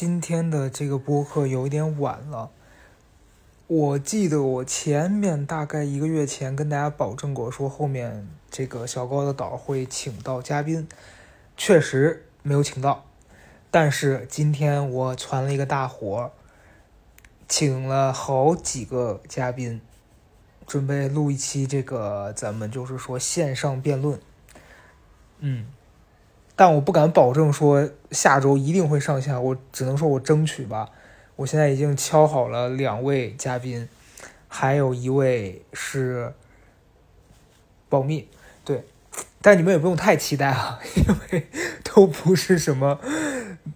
今天的这个播客有一点晚了。我记得我前面大概一个月前跟大家保证过，说后面这个小高的岛会请到嘉宾，确实没有请到。但是今天我传了一个大活，请了好几个嘉宾，准备录一期这个咱们就是说线上辩论。嗯。但我不敢保证说下周一定会上线，我只能说我争取吧。我现在已经敲好了两位嘉宾，还有一位是保密，对。但你们也不用太期待啊，因为都不是什么，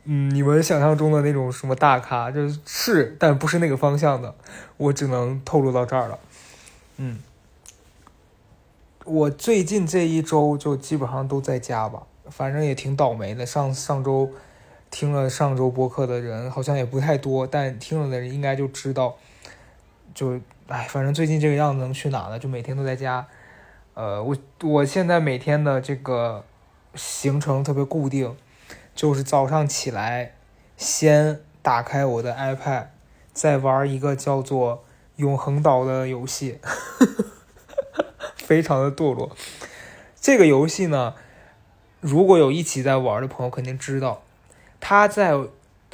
嗯，你们想象中的那种什么大咖，就是是，但不是那个方向的。我只能透露到这儿了。嗯，我最近这一周就基本上都在家吧。反正也挺倒霉的。上上周听了上周播客的人好像也不太多，但听了的人应该就知道，就哎，反正最近这个样子能去哪呢？就每天都在家。呃，我我现在每天的这个行程特别固定，就是早上起来先打开我的 iPad，再玩一个叫做《永恒岛》的游戏，非常的堕落。这个游戏呢。如果有一起在玩的朋友，肯定知道，他在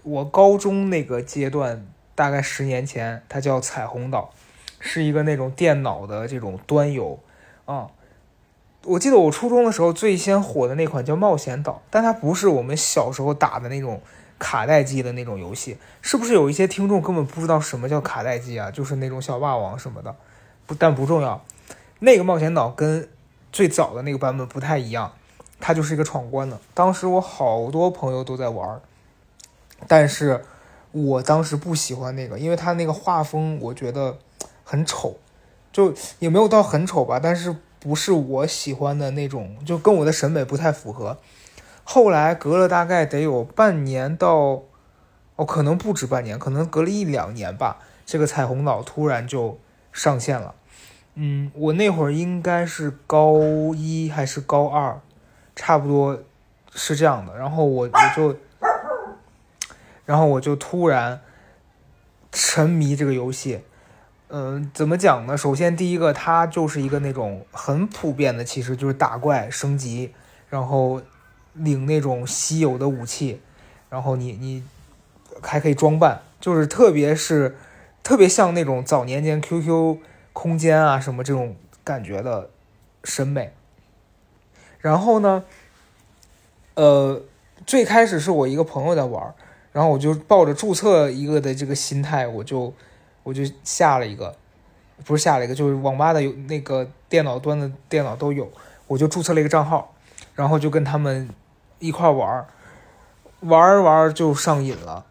我高中那个阶段，大概十年前，它叫彩虹岛，是一个那种电脑的这种端游啊。我记得我初中的时候最先火的那款叫冒险岛，但它不是我们小时候打的那种卡带机的那种游戏。是不是有一些听众根本不知道什么叫卡带机啊？就是那种小霸王什么的，不但不重要。那个冒险岛跟最早的那个版本不太一样。它就是一个闯关的，当时我好多朋友都在玩，但是我当时不喜欢那个，因为它那个画风我觉得很丑，就也没有到很丑吧，但是不是我喜欢的那种，就跟我的审美不太符合。后来隔了大概得有半年到，哦，可能不止半年，可能隔了一两年吧，这个彩虹岛突然就上线了。嗯，我那会儿应该是高一还是高二。差不多是这样的，然后我我就，然后我就突然沉迷这个游戏。嗯，怎么讲呢？首先第一个，它就是一个那种很普遍的，其实就是打怪升级，然后领那种稀有的武器，然后你你还可以装扮，就是特别是特别像那种早年间 QQ 空间啊什么这种感觉的审美。然后呢，呃，最开始是我一个朋友在玩，然后我就抱着注册一个的这个心态，我就我就下了一个，不是下了一个，就是网吧的有那个电脑端的电脑都有，我就注册了一个账号，然后就跟他们一块玩，玩玩就上瘾了。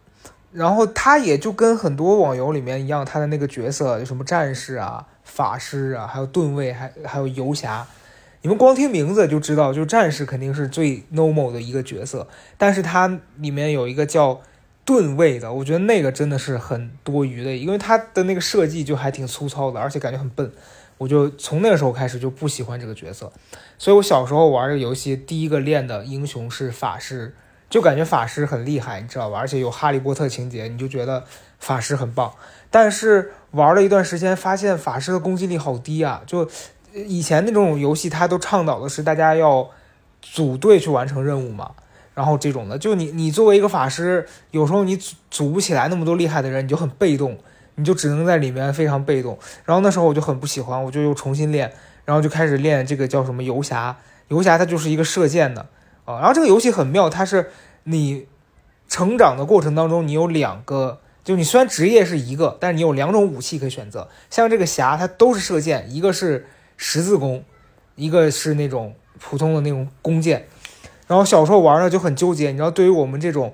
然后他也就跟很多网游里面一样，他的那个角色，什么战士啊、法师啊，还有盾卫，还还有游侠。你们光听名字就知道，就战士肯定是最 normal 的一个角色，但是它里面有一个叫盾卫的，我觉得那个真的是很多余的，因为它的那个设计就还挺粗糙的，而且感觉很笨，我就从那个时候开始就不喜欢这个角色，所以我小时候玩这个游戏，第一个练的英雄是法师，就感觉法师很厉害，你知道吧？而且有哈利波特情节，你就觉得法师很棒，但是玩了一段时间，发现法师的攻击力好低啊，就。以前那种游戏，它都倡导的是大家要组队去完成任务嘛，然后这种的，就你你作为一个法师，有时候你组组不起来那么多厉害的人，你就很被动，你就只能在里面非常被动。然后那时候我就很不喜欢，我就又重新练，然后就开始练这个叫什么游侠，游侠它就是一个射箭的啊。然后这个游戏很妙，它是你成长的过程当中，你有两个，就你虽然职业是一个，但是你有两种武器可以选择。像这个侠，它都是射箭，一个是。十字弓，一个是那种普通的那种弓箭，然后小时候玩呢就很纠结，你知道，对于我们这种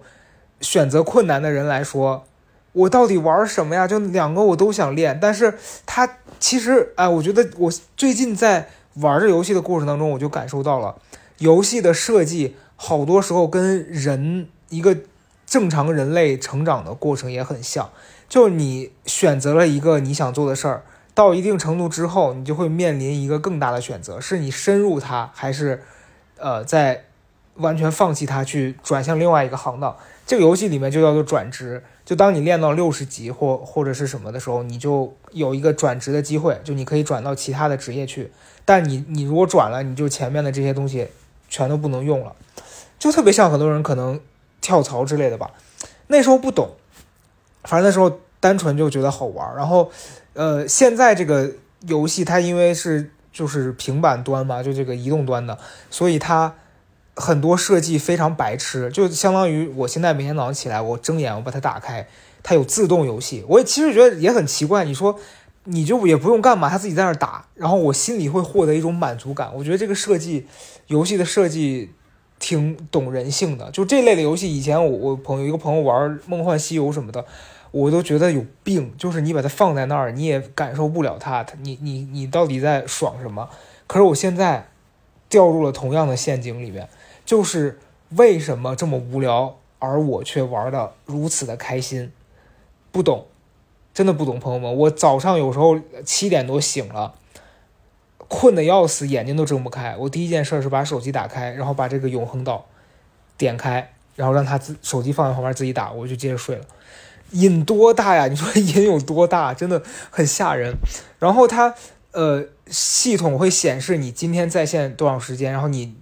选择困难的人来说，我到底玩什么呀？就两个我都想练，但是它其实，哎，我觉得我最近在玩这游戏的过程当中，我就感受到了游戏的设计好多时候跟人一个正常人类成长的过程也很像，就你选择了一个你想做的事儿。到一定程度之后，你就会面临一个更大的选择：是你深入它，还是，呃，在完全放弃它，去转向另外一个行当。这个游戏里面就叫做转职，就当你练到六十级或或者是什么的时候，你就有一个转职的机会，就你可以转到其他的职业去。但你你如果转了，你就前面的这些东西全都不能用了，就特别像很多人可能跳槽之类的吧。那时候不懂，反正那时候单纯就觉得好玩。然后，呃，现在这个游戏它因为是就是平板端嘛，就这个移动端的，所以它。很多设计非常白痴，就相当于我现在每天早上起来，我睁眼，我把它打开，它有自动游戏。我也其实觉得也很奇怪，你说你就也不用干嘛，它自己在那儿打，然后我心里会获得一种满足感。我觉得这个设计，游戏的设计挺懂人性的。就这类的游戏，以前我我朋友一个朋友玩《梦幻西游》什么的，我都觉得有病。就是你把它放在那儿，你也感受不了它，它你你你到底在爽什么？可是我现在掉入了同样的陷阱里面。就是为什么这么无聊，而我却玩的如此的开心？不懂，真的不懂，朋友们。我早上有时候七点多醒了，困的要死，眼睛都睁不开。我第一件事是把手机打开，然后把这个永恒岛点开，然后让他自手机放在旁边自己打，我就接着睡了。瘾多大呀？你说瘾有多大？真的很吓人。然后它呃，系统会显示你今天在线多少时间，然后你。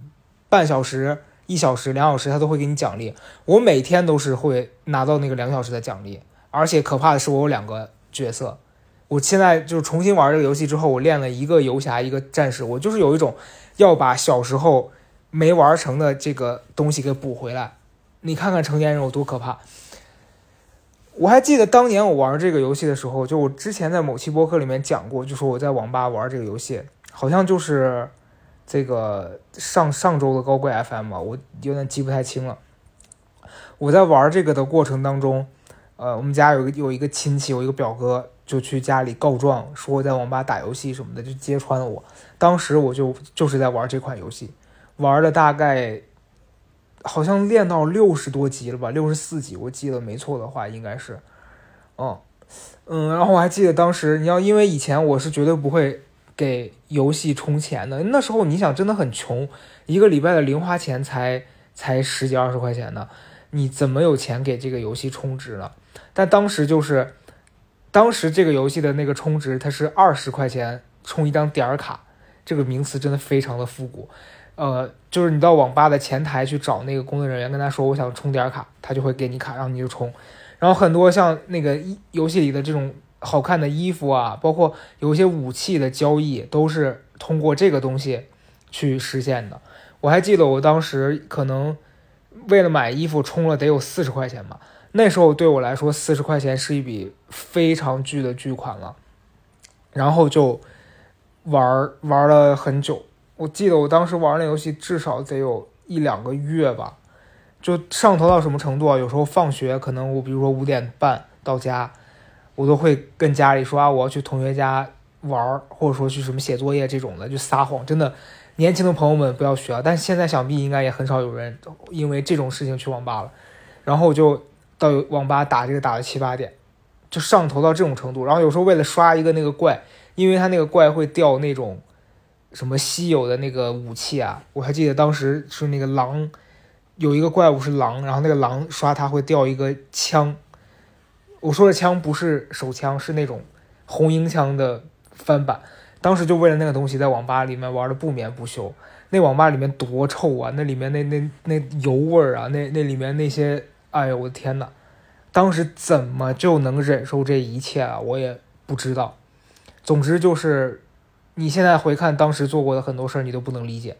半小时、一小时、两小时，他都会给你奖励。我每天都是会拿到那个两小时的奖励，而且可怕的是，我有两个角色。我现在就是重新玩这个游戏之后，我练了一个游侠，一个战士。我就是有一种要把小时候没玩成的这个东西给补回来。你看看成年人有多可怕。我还记得当年我玩这个游戏的时候，就我之前在某期播客里面讲过，就说我在网吧玩这个游戏，好像就是。这个上上周的高贵 FM 啊，我有点记不太清了。我在玩这个的过程当中，呃，我们家有有一个亲戚，有一个表哥，就去家里告状，说我在网吧打游戏什么的，就揭穿了我。当时我就就是在玩这款游戏，玩了大概好像练到六十多级了吧，六十四级，我记得没错的话，应该是，嗯嗯，然后我还记得当时，你要因为以前我是绝对不会。给游戏充钱的那时候，你想真的很穷，一个礼拜的零花钱才才十几二十块钱呢，你怎么有钱给这个游戏充值呢？但当时就是，当时这个游戏的那个充值，它是二十块钱充一张点儿卡，这个名词真的非常的复古，呃，就是你到网吧的前台去找那个工作人员，跟他说我想充点卡，他就会给你卡，然后你就充，然后很多像那个游戏里的这种。好看的衣服啊，包括有一些武器的交易，都是通过这个东西去实现的。我还记得我当时可能为了买衣服充了得有四十块钱吧，那时候对我来说四十块钱是一笔非常巨的巨款了。然后就玩玩了很久，我记得我当时玩那游戏至少得有一两个月吧，就上头到什么程度啊？有时候放学可能我比如说五点半到家。我都会跟家里说啊，我要去同学家玩，或者说去什么写作业这种的，就撒谎。真的，年轻的朋友们不要学啊！但现在想必应该也很少有人因为这种事情去网吧了。然后我就到网吧打这个打到七八点，就上头到这种程度。然后有时候为了刷一个那个怪，因为他那个怪会掉那种什么稀有的那个武器啊，我还记得当时是那个狼，有一个怪物是狼，然后那个狼刷它会掉一个枪。我说的枪不是手枪，是那种红缨枪的翻版。当时就为了那个东西，在网吧里面玩的不眠不休。那网吧里面多臭啊！那里面那那那油味儿啊，那那里面那些，哎呦我的天呐！当时怎么就能忍受这一切啊？我也不知道。总之就是，你现在回看当时做过的很多事儿，你都不能理解。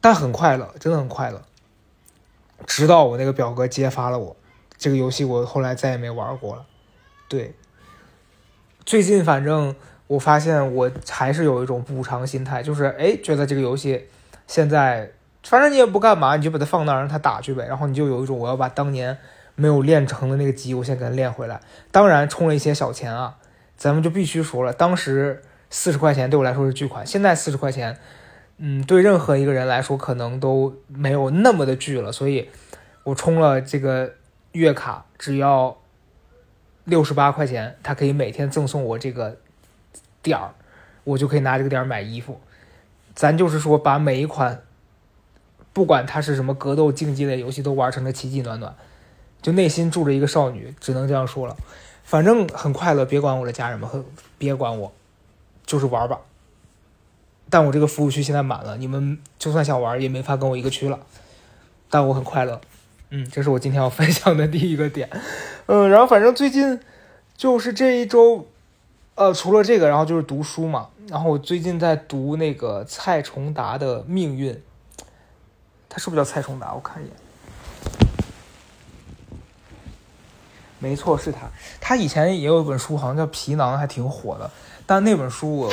但很快乐，真的很快乐。直到我那个表哥揭发了我。这个游戏我后来再也没玩过了。对，最近反正我发现我还是有一种补偿心态，就是哎，觉得这个游戏现在反正你也不干嘛，你就把它放那儿让它打去呗。然后你就有一种我要把当年没有练成的那个级，我先给它练回来。当然充了一些小钱啊，咱们就必须说了，当时四十块钱对我来说是巨款，现在四十块钱，嗯，对任何一个人来说可能都没有那么的巨了。所以我充了这个。月卡只要六十八块钱，他可以每天赠送我这个点儿，我就可以拿这个点儿买衣服。咱就是说，把每一款不管它是什么格斗竞技类游戏，都玩成了奇迹暖暖。就内心住着一个少女，只能这样说了。反正很快乐，别管我的家人们，别管我，就是玩吧。但我这个服务区现在满了，你们就算想玩也没法跟我一个区了。但我很快乐，嗯，这是我今天要分享的第一个点。嗯，然后反正最近就是这一周，呃，除了这个，然后就是读书嘛。然后我最近在读那个蔡崇达的《命运》，他是不是叫蔡崇达？我看一眼。没错，是他。他以前也有一本书，好像叫《皮囊》，还挺火的。但那本书我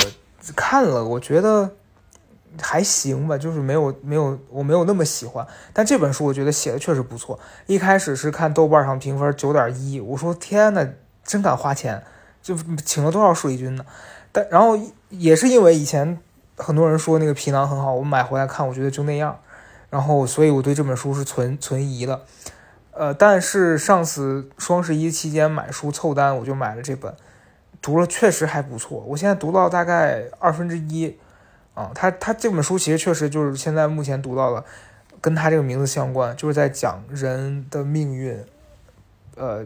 看了，我觉得还行吧，就是没有没有我没有那么喜欢。但这本书我觉得写的确实不错。一开始是看豆瓣上评分九点一，我说天呐，真敢花钱，就请了多少水军呢？但然后也是因为以前很多人说那个《皮囊》很好，我买回来看，我觉得就那样。然后所以我对这本书是存存疑的。呃，但是上次双十一期间买书凑单，我就买了这本，读了确实还不错。我现在读到大概二分之一，啊，他他这本书其实确实就是现在目前读到了，跟他这个名字相关，就是在讲人的命运，呃，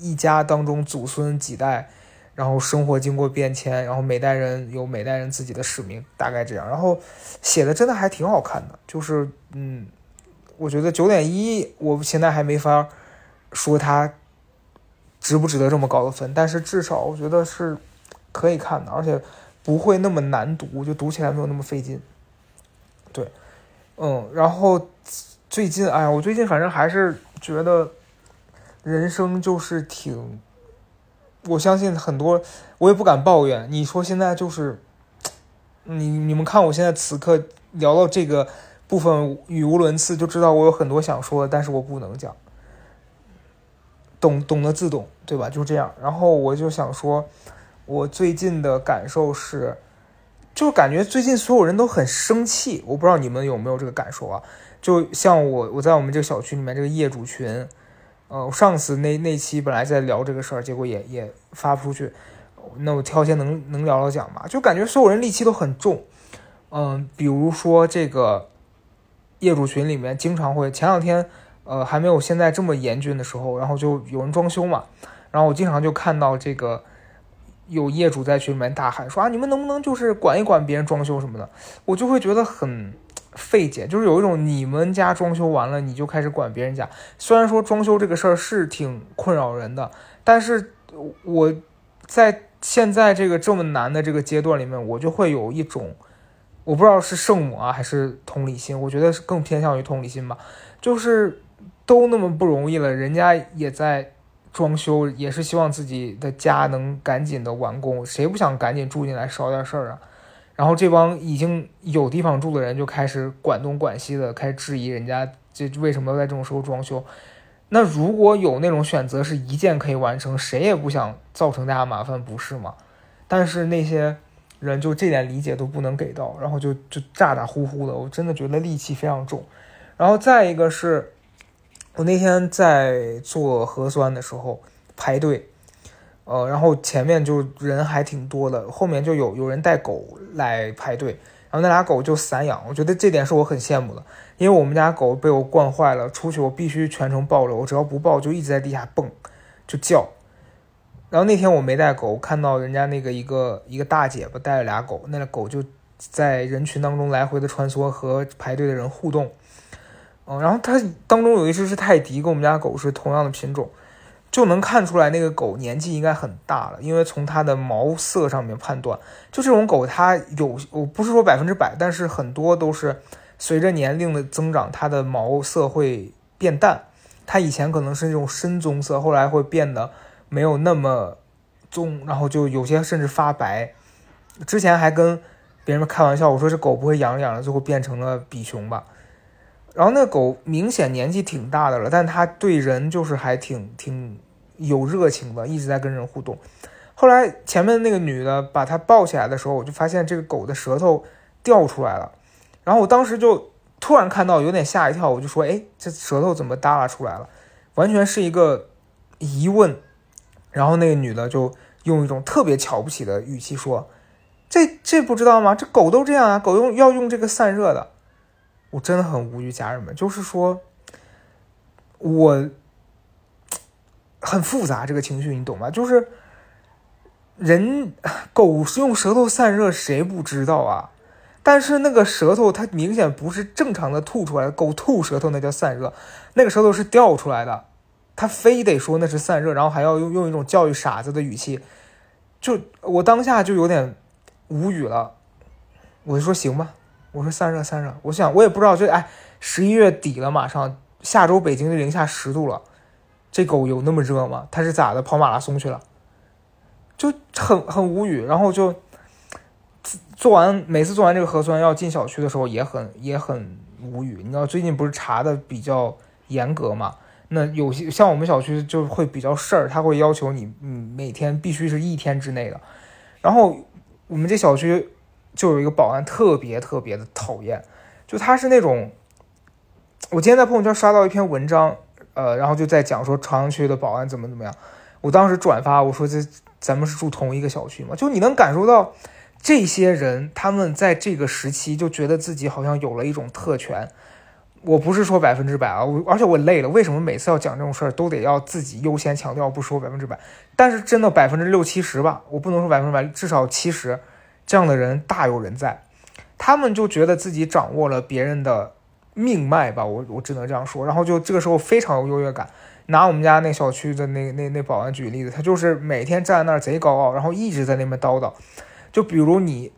一家当中祖孙几代，然后生活经过变迁，然后每代人有每代人自己的使命，大概这样。然后写的真的还挺好看的，就是嗯。我觉得九点一，我现在还没法说它值不值得这么高的分，但是至少我觉得是可以看的，而且不会那么难读，就读起来没有那么费劲。对，嗯，然后最近，哎呀，我最近反正还是觉得人生就是挺，我相信很多，我也不敢抱怨。你说现在就是，你你们看我现在此刻聊到这个。部分语无伦次，就知道我有很多想说的，但是我不能讲。懂懂得自懂，对吧？就这样。然后我就想说，我最近的感受是，就感觉最近所有人都很生气。我不知道你们有没有这个感受啊？就像我，我在我们这个小区里面这个业主群，呃，上次那那期本来在聊这个事儿，结果也也发不出去。那我挑些能能聊聊讲吧。就感觉所有人戾气都很重。嗯，比如说这个。业主群里面经常会，前两天，呃，还没有现在这么严峻的时候，然后就有人装修嘛，然后我经常就看到这个有业主在群里面大喊说啊，你们能不能就是管一管别人装修什么的？我就会觉得很费解，就是有一种你们家装修完了你就开始管别人家，虽然说装修这个事儿是挺困扰人的，但是我在现在这个这么难的这个阶段里面，我就会有一种。我不知道是圣母啊，还是同理心，我觉得是更偏向于同理心吧。就是都那么不容易了，人家也在装修，也是希望自己的家能赶紧的完工，谁不想赶紧住进来少点事儿啊？然后这帮已经有地方住的人就开始管东管西的，开始质疑人家这为什么在这种时候装修。那如果有那种选择是一键可以完成，谁也不想造成大家麻烦，不是吗？但是那些。人就这点理解都不能给到，然后就就咋咋呼呼的，我真的觉得戾气非常重。然后再一个是，我那天在做核酸的时候排队，呃，然后前面就人还挺多的，后面就有有人带狗来排队，然后那俩狗就散养，我觉得这点是我很羡慕的，因为我们家狗被我惯坏了，出去我必须全程抱着，我只要不抱就一直在地下蹦，就叫。然后那天我没带狗，看到人家那个一个一个大姐吧带了俩狗，那俩狗就在人群当中来回的穿梭和排队的人互动。嗯，然后它当中有一只是泰迪，跟我们家狗是同样的品种，就能看出来那个狗年纪应该很大了，因为从它的毛色上面判断，就这种狗它有我不是说百分之百，但是很多都是随着年龄的增长，它的毛色会变淡，它以前可能是那种深棕色，后来会变得。没有那么棕，然后就有些甚至发白。之前还跟别人开玩笑，我说这狗不会养着养了，最后变成了比熊吧。然后那狗明显年纪挺大的了，但它对人就是还挺挺有热情的，一直在跟人互动。后来前面那个女的把它抱起来的时候，我就发现这个狗的舌头掉出来了。然后我当时就突然看到，有点吓一跳，我就说：“哎，这舌头怎么耷拉出来了？”完全是一个疑问。然后那个女的就用一种特别瞧不起的语气说：“这这不知道吗？这狗都这样啊，狗用要用这个散热的。”我真的很无语，家人们，就是说，我很复杂这个情绪，你懂吗？就是人狗用舌头散热，谁不知道啊？但是那个舌头它明显不是正常的吐出来的，狗吐舌头那叫散热，那个舌头是掉出来的，它非得说那是散热，然后还要用用一种教育傻子的语气，就我当下就有点无语了，我就说行吧。我说散热散热，我想我也不知道，就哎，十一月底了，马上下周北京就零下十度了，这狗有那么热吗？它是咋的？跑马拉松去了，就很很无语。然后就做完每次做完这个核酸要进小区的时候也很也很无语。你知道最近不是查的比较严格嘛？那有些像我们小区就会比较事儿，他会要求你嗯每天必须是一天之内的。然后我们这小区。就有一个保安特别特别的讨厌，就他是那种，我今天在朋友圈刷到一篇文章，呃，然后就在讲说朝阳区的保安怎么怎么样，我当时转发我说这咱们是住同一个小区嘛，就你能感受到这些人他们在这个时期就觉得自己好像有了一种特权，我不是说百分之百啊，我而且我累了，为什么每次要讲这种事儿都得要自己优先强调不说百分之百，但是真的百分之六七十吧，我不能说百分之百，至少七十。这样的人大有人在，他们就觉得自己掌握了别人的命脉吧，我我只能这样说。然后就这个时候非常有优越感。拿我们家那小区的那那那保安举例子，他就是每天站在那儿贼高傲，然后一直在那边叨叨。就比如你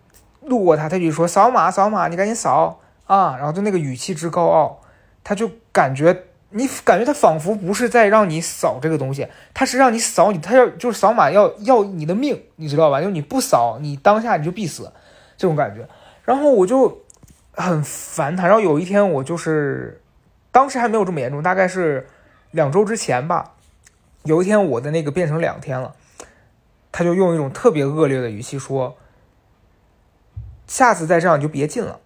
路过他，他就说扫码扫码，你赶紧扫啊！然后就那个语气之高傲，他就感觉。你感觉他仿佛不是在让你扫这个东西，他是让你扫你，他要就是扫码要要你的命，你知道吧？就你不扫，你当下你就必死，这种感觉。然后我就很烦他。然后有一天我就是，当时还没有这么严重，大概是两周之前吧。有一天我的那个变成两天了，他就用一种特别恶劣的语气说：“下次再这样你就别进了。”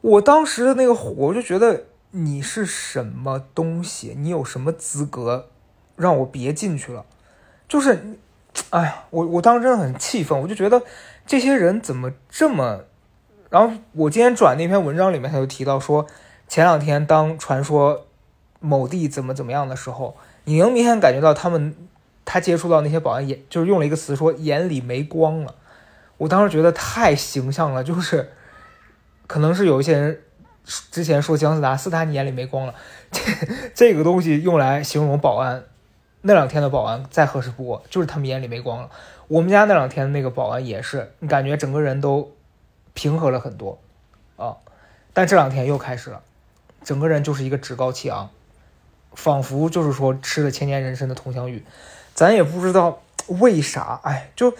我当时的那个火，我就觉得。你是什么东西？你有什么资格让我别进去了？就是，哎呀，我我当时真的很气愤，我就觉得这些人怎么这么……然后我今天转那篇文章里面，他就提到说，前两天当传说某地怎么怎么样的时候，你能明显感觉到他们他接触到那些保安眼，就是用了一个词说眼里没光了。我当时觉得太形象了，就是可能是有一些人。之前说姜思达，斯达你眼里没光了，这这个东西用来形容保安，那两天的保安再合适不过，就是他们眼里没光了。我们家那两天那个保安也是，你感觉整个人都平和了很多啊，但这两天又开始了，整个人就是一个趾高气昂，仿佛就是说吃了千年人参的佟湘玉，咱也不知道为啥，哎，就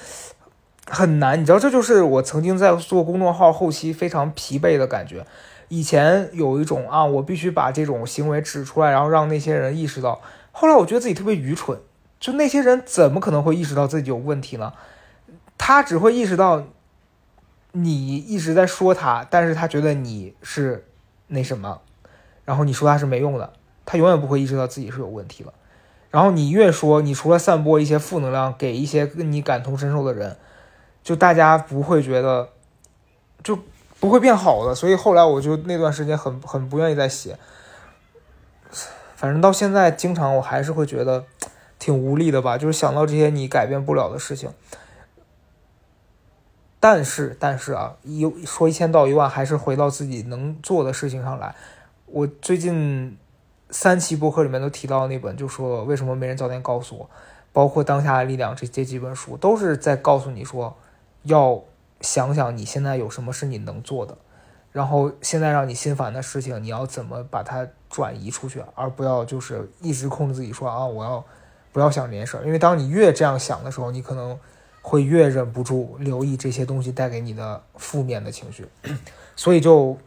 很难，你知道，这就是我曾经在做公众号后期非常疲惫的感觉。以前有一种啊，我必须把这种行为指出来，然后让那些人意识到。后来我觉得自己特别愚蠢，就那些人怎么可能会意识到自己有问题呢？他只会意识到你一直在说他，但是他觉得你是那什么，然后你说他是没用的，他永远不会意识到自己是有问题了。然后你越说，你除了散播一些负能量给一些跟你感同身受的人，就大家不会觉得就。不会变好的，所以后来我就那段时间很很不愿意再写。反正到现在，经常我还是会觉得 挺无力的吧，就是想到这些你改变不了的事情。但是，但是啊，一说一千道一万，还是回到自己能做的事情上来。我最近三期播客里面都提到那本，就说为什么没人早点告诉我，包括当下的力量这这几本书，都是在告诉你说要。想想你现在有什么是你能做的，然后现在让你心烦的事情，你要怎么把它转移出去，而不要就是一直控制自己说啊，我要不要想这件事儿？因为当你越这样想的时候，你可能会越忍不住留意这些东西带给你的负面的情绪。所以就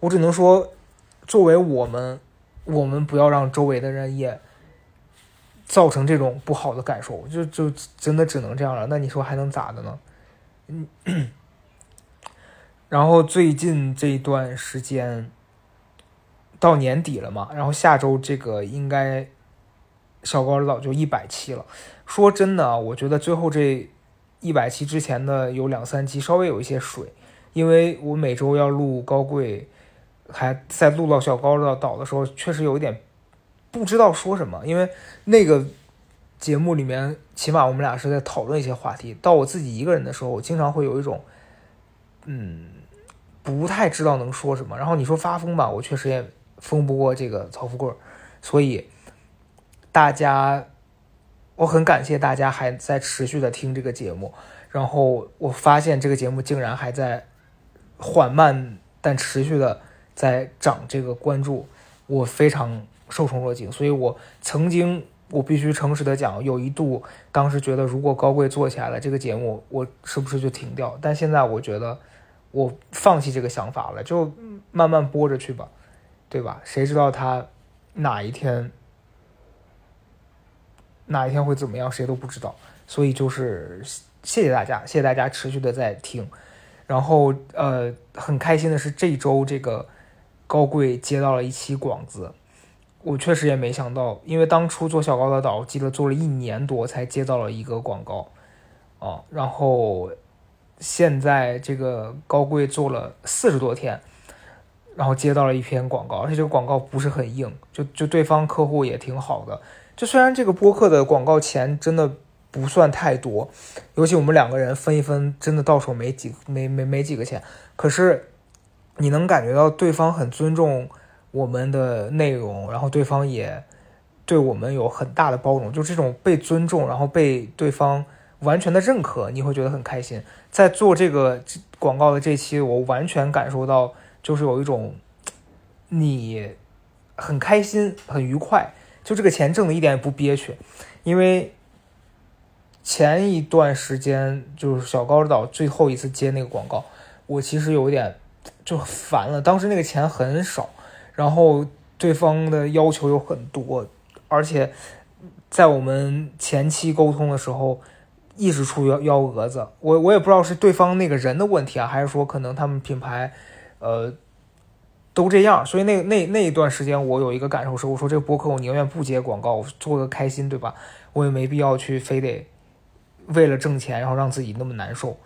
我只能说，作为我们，我们不要让周围的人也造成这种不好的感受，就就真的只能这样了。那你说还能咋的呢？嗯，然后最近这段时间到年底了嘛，然后下周这个应该小高老就一百期了。说真的啊，我觉得最后这一百期之前的有两三期稍微有一些水，因为我每周要录高贵，还在录到小高的岛的时候，确实有一点不知道说什么，因为那个节目里面，起码我们俩是在讨论一些话题。到我自己一个人的时候，我经常会有一种，嗯，不太知道能说什么。然后你说发疯吧，我确实也疯不过这个曹富贵，所以大家，我很感谢大家还在持续的听这个节目。然后我发现这个节目竟然还在缓慢但持续的在涨这个关注，我非常受宠若惊。所以我曾经，我必须诚实的讲，有一度当时觉得，如果高贵做起来了这个节目，我是不是就停掉？但现在我觉得，我放弃这个想法了，就慢慢播着去吧，对吧？谁知道他哪一天哪一天会怎么样，谁都不知道。所以就是。谢谢大家，谢谢大家持续的在听，然后呃，很开心的是这周这个高贵接到了一期广子，我确实也没想到，因为当初做小高的岛，记得做了一年多才接到了一个广告，啊，然后现在这个高贵做了四十多天，然后接到了一篇广告，而且这个广告不是很硬，就就对方客户也挺好的，就虽然这个播客的广告钱真的。不算太多，尤其我们两个人分一分，真的到手没几没没没几个钱。可是你能感觉到对方很尊重我们的内容，然后对方也对我们有很大的包容，就这种被尊重，然后被对方完全的认可，你会觉得很开心。在做这个广告的这期，我完全感受到，就是有一种你很开心、很愉快，就这个钱挣的一点也不憋屈，因为。前一段时间就是小高岛最后一次接那个广告，我其实有点就烦了。当时那个钱很少，然后对方的要求有很多，而且在我们前期沟通的时候，一直出幺幺蛾子。我我也不知道是对方那个人的问题啊，还是说可能他们品牌呃都这样。所以那那那一段时间，我有一个感受是，我说这个博客我宁愿不接广告，我做个开心，对吧？我也没必要去非得。为了挣钱，然后让自己那么难受，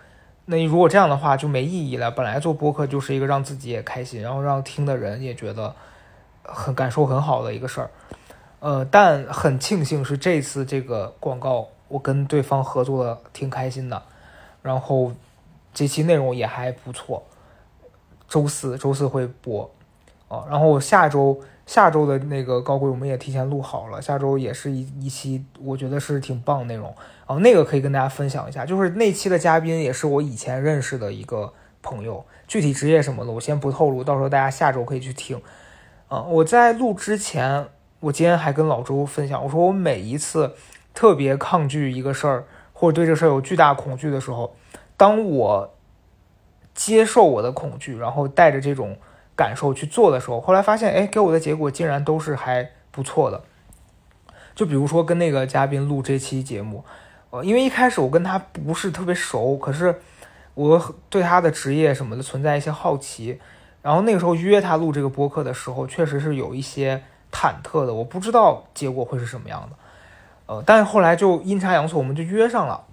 那如果这样的话就没意义了。本来做播客就是一个让自己也开心，然后让听的人也觉得很感受很好的一个事儿。呃，但很庆幸是这次这个广告，我跟对方合作的挺开心的，然后这期内容也还不错。周四周四会播，啊，然后下周。下周的那个高贵我们也提前录好了，下周也是一一期，我觉得是挺棒的内容啊，那个可以跟大家分享一下。就是那期的嘉宾也是我以前认识的一个朋友，具体职业什么的我先不透露，到时候大家下周可以去听。啊，我在录之前，我今天还跟老周分享，我说我每一次特别抗拒一个事儿，或者对这事儿有巨大恐惧的时候，当我接受我的恐惧，然后带着这种。感受去做的时候，后来发现，哎，给我的结果竟然都是还不错的。就比如说跟那个嘉宾录这期节目，呃，因为一开始我跟他不是特别熟，可是我对他的职业什么的存在一些好奇。然后那个时候约他录这个播客的时候，确实是有一些忐忑的，我不知道结果会是什么样的。呃，但是后来就阴差阳错，我们就约上了。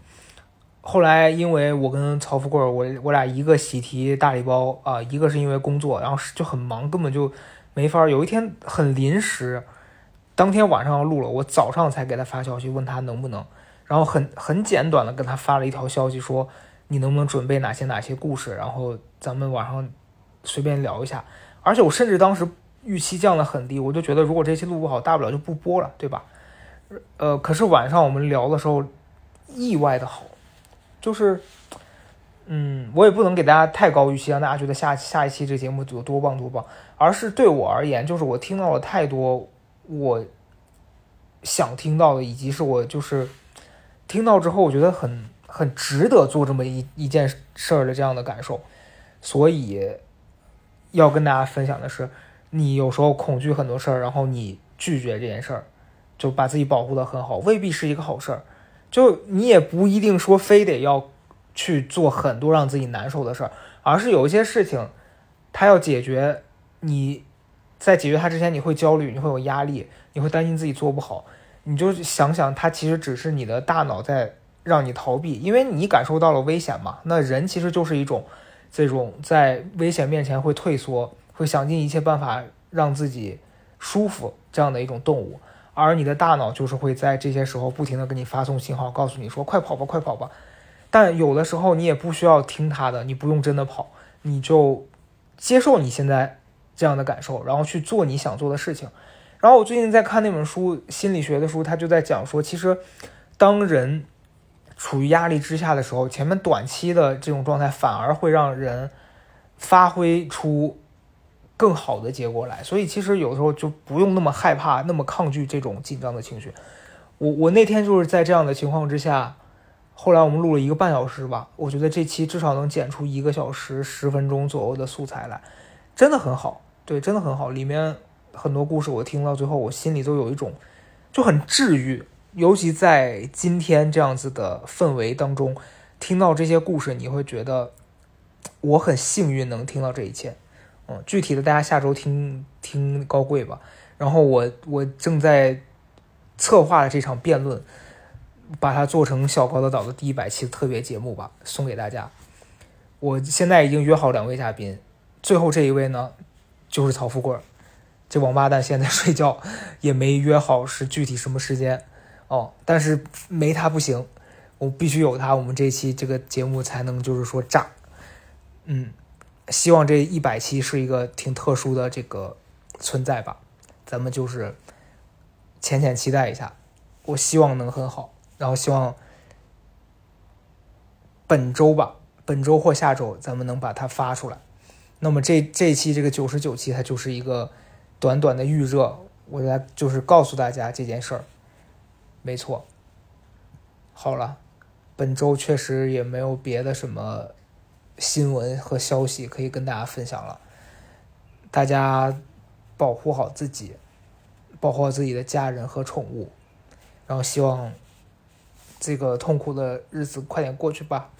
后来，因为我跟曹富贵，我我俩一个喜提大礼包啊，一个是因为工作，然后就很忙，根本就没法。有一天很临时，当天晚上要录了，我早上才给他发消息问他能不能，然后很很简短的跟他发了一条消息说你能不能准备哪些哪些故事，然后咱们晚上随便聊一下。而且我甚至当时预期降得很低，我就觉得如果这期录不好，大不了就不播了，对吧？呃，可是晚上我们聊的时候意外的好。就是，嗯，我也不能给大家太高预期，让大家觉得下下一期这节目有多棒多棒，而是对我而言，就是我听到了太多我想听到的，以及是我就是听到之后，我觉得很很值得做这么一一件事儿的这样的感受，所以要跟大家分享的是，你有时候恐惧很多事儿，然后你拒绝这件事儿，就把自己保护的很好，未必是一个好事儿。就你也不一定说非得要去做很多让自己难受的事儿，而是有一些事情，它要解决，你在解决它之前，你会焦虑，你会有压力，你会担心自己做不好，你就想想，它其实只是你的大脑在让你逃避，因为你感受到了危险嘛。那人其实就是一种这种在危险面前会退缩，会想尽一切办法让自己舒服这样的一种动物。而你的大脑就是会在这些时候不停的给你发送信号，告诉你说快跑吧，快跑吧。但有的时候你也不需要听它的，你不用真的跑，你就接受你现在这样的感受，然后去做你想做的事情。然后我最近在看那本书，心理学的书，他就在讲说，其实当人处于压力之下的时候，前面短期的这种状态反而会让人发挥出。更好的结果来，所以其实有时候就不用那么害怕、那么抗拒这种紧张的情绪。我我那天就是在这样的情况之下，后来我们录了一个半小时吧，我觉得这期至少能剪出一个小时十分钟左右的素材来，真的很好，对，真的很好。里面很多故事我听到最后，我心里都有一种就很治愈，尤其在今天这样子的氛围当中，听到这些故事，你会觉得我很幸运能听到这一切。具体的，大家下周听听高贵吧。然后我我正在策划这场辩论，把它做成小高的岛的第一百期特别节目吧，送给大家。我现在已经约好两位嘉宾，最后这一位呢就是曹富贵。这王八蛋现在睡觉，也没约好是具体什么时间哦。但是没他不行，我必须有他，我们这期这个节目才能就是说炸。嗯。希望这一百期是一个挺特殊的这个存在吧，咱们就是浅浅期待一下。我希望能很好，然后希望本周吧，本周或下周咱们能把它发出来。那么这这一期这个九十九期，它就是一个短短的预热，我来就是告诉大家这件事儿。没错，好了，本周确实也没有别的什么。新闻和消息可以跟大家分享了，大家保护好自己，保护好自己的家人和宠物，然后希望这个痛苦的日子快点过去吧。